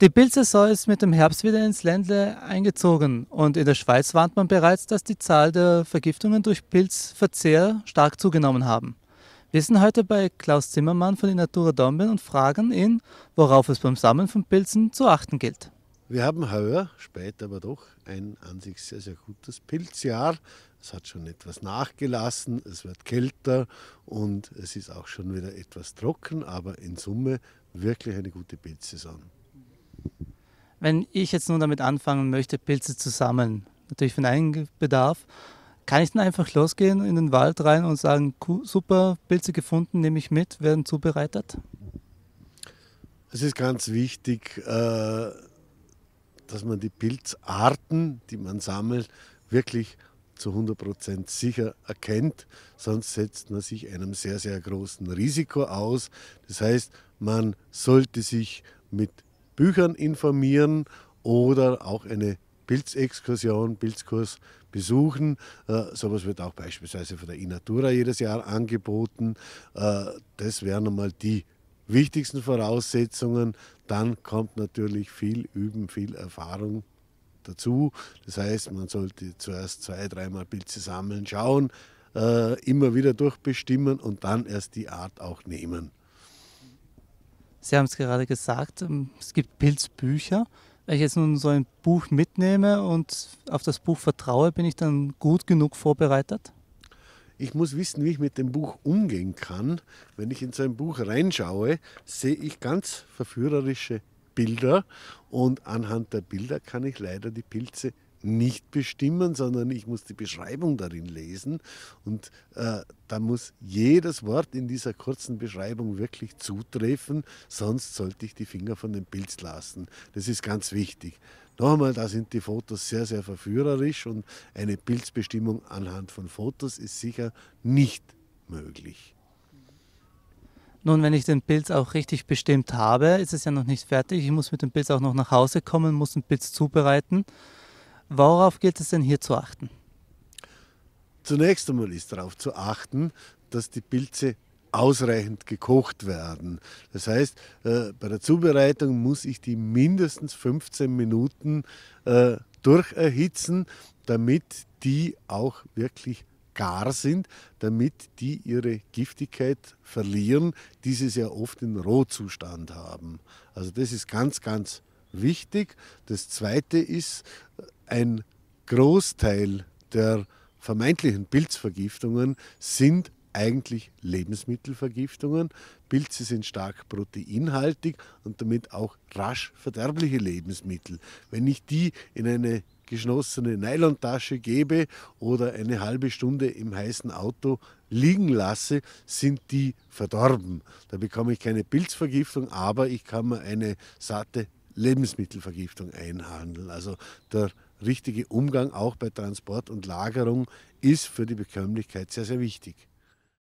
Die Pilzsaison ist mit dem Herbst wieder ins Ländle eingezogen und in der Schweiz warnt man bereits, dass die Zahl der Vergiftungen durch Pilzverzehr stark zugenommen haben. Wir sind heute bei Klaus Zimmermann von Natura Dornbirn und fragen ihn, worauf es beim Sammeln von Pilzen zu achten gilt. Wir haben heuer, spät aber doch, ein an sich sehr, sehr gutes Pilzjahr. Es hat schon etwas nachgelassen, es wird kälter und es ist auch schon wieder etwas trocken, aber in Summe wirklich eine gute Pilzsaison. Wenn ich jetzt nun damit anfangen möchte, Pilze zu sammeln, natürlich für einen Bedarf, kann ich dann einfach losgehen in den Wald rein und sagen, super, Pilze gefunden, nehme ich mit, werden zubereitet? Es ist ganz wichtig, äh, dass man die Pilzarten, die man sammelt, wirklich zu 100% sicher erkennt, sonst setzt man sich einem sehr, sehr großen Risiko aus. Das heißt, man sollte sich mit Büchern informieren oder auch eine Pilzexkursion, Pilzkurs besuchen. Äh, sowas wird auch beispielsweise von der Inatura jedes Jahr angeboten. Äh, das wären einmal die wichtigsten Voraussetzungen. Dann kommt natürlich viel Üben, viel Erfahrung dazu. Das heißt, man sollte zuerst zwei, dreimal Pilze sammeln, schauen, äh, immer wieder durchbestimmen und dann erst die Art auch nehmen. Sie haben es gerade gesagt, ähm, es gibt Pilzbücher. Wenn ich jetzt nun so ein Buch mitnehme und auf das Buch vertraue, bin ich dann gut genug vorbereitet? Ich muss wissen, wie ich mit dem Buch umgehen kann. Wenn ich in so ein Buch reinschaue, sehe ich ganz verführerische Bilder und anhand der Bilder kann ich leider die Pilze nicht bestimmen, sondern ich muss die Beschreibung darin lesen und äh, da muss jedes Wort in dieser kurzen Beschreibung wirklich zutreffen, sonst sollte ich die Finger von dem Pilz lassen. Das ist ganz wichtig. Noch einmal, da sind die Fotos sehr, sehr verführerisch und eine Pilzbestimmung anhand von Fotos ist sicher nicht möglich. Nun, wenn ich den Pilz auch richtig bestimmt habe, ist es ja noch nicht fertig. Ich muss mit dem Pilz auch noch nach Hause kommen, muss den Pilz zubereiten. Worauf gilt es denn hier zu achten? Zunächst einmal ist darauf zu achten, dass die Pilze ausreichend gekocht werden. Das heißt, äh, bei der Zubereitung muss ich die mindestens 15 Minuten äh, durcherhitzen, damit die auch wirklich gar sind, damit die ihre Giftigkeit verlieren, die sie sehr oft in Rohzustand haben. Also das ist ganz, ganz wichtig. Das Zweite ist, ein Großteil der vermeintlichen Pilzvergiftungen sind eigentlich Lebensmittelvergiftungen. Pilze sind stark proteinhaltig und damit auch rasch verderbliche Lebensmittel. Wenn ich die in eine geschlossene Nylontasche gebe oder eine halbe Stunde im heißen Auto liegen lasse, sind die verdorben. Da bekomme ich keine Pilzvergiftung, aber ich kann mir eine satte Lebensmittelvergiftung einhandeln. Also der richtige Umgang auch bei Transport und Lagerung ist für die Bekömmlichkeit sehr, sehr wichtig.